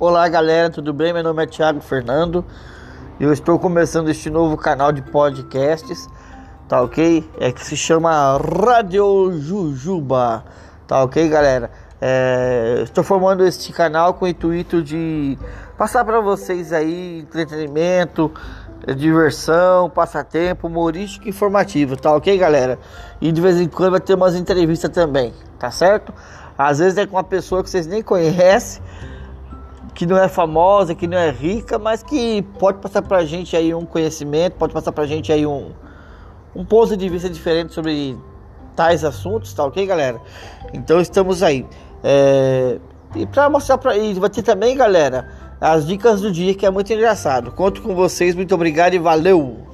Olá galera, tudo bem? Meu nome é Thiago Fernando e eu estou começando este novo canal de podcasts, tá ok? É que se chama Radio Jujuba, tá ok galera? É, estou formando este canal com o intuito de passar para vocês aí entretenimento, diversão, passatempo, humorístico e informativo, tá ok galera? E de vez em quando vai ter umas entrevistas também, tá certo? Às vezes é com uma pessoa que vocês nem conhecem que não é famosa, que não é rica, mas que pode passar para a gente aí um conhecimento, pode passar para a gente aí um, um ponto de vista diferente sobre tais assuntos, tá ok, galera? Então estamos aí. É... E para mostrar para e vai ter também, galera, as dicas do dia que é muito engraçado. Conto com vocês, muito obrigado e valeu.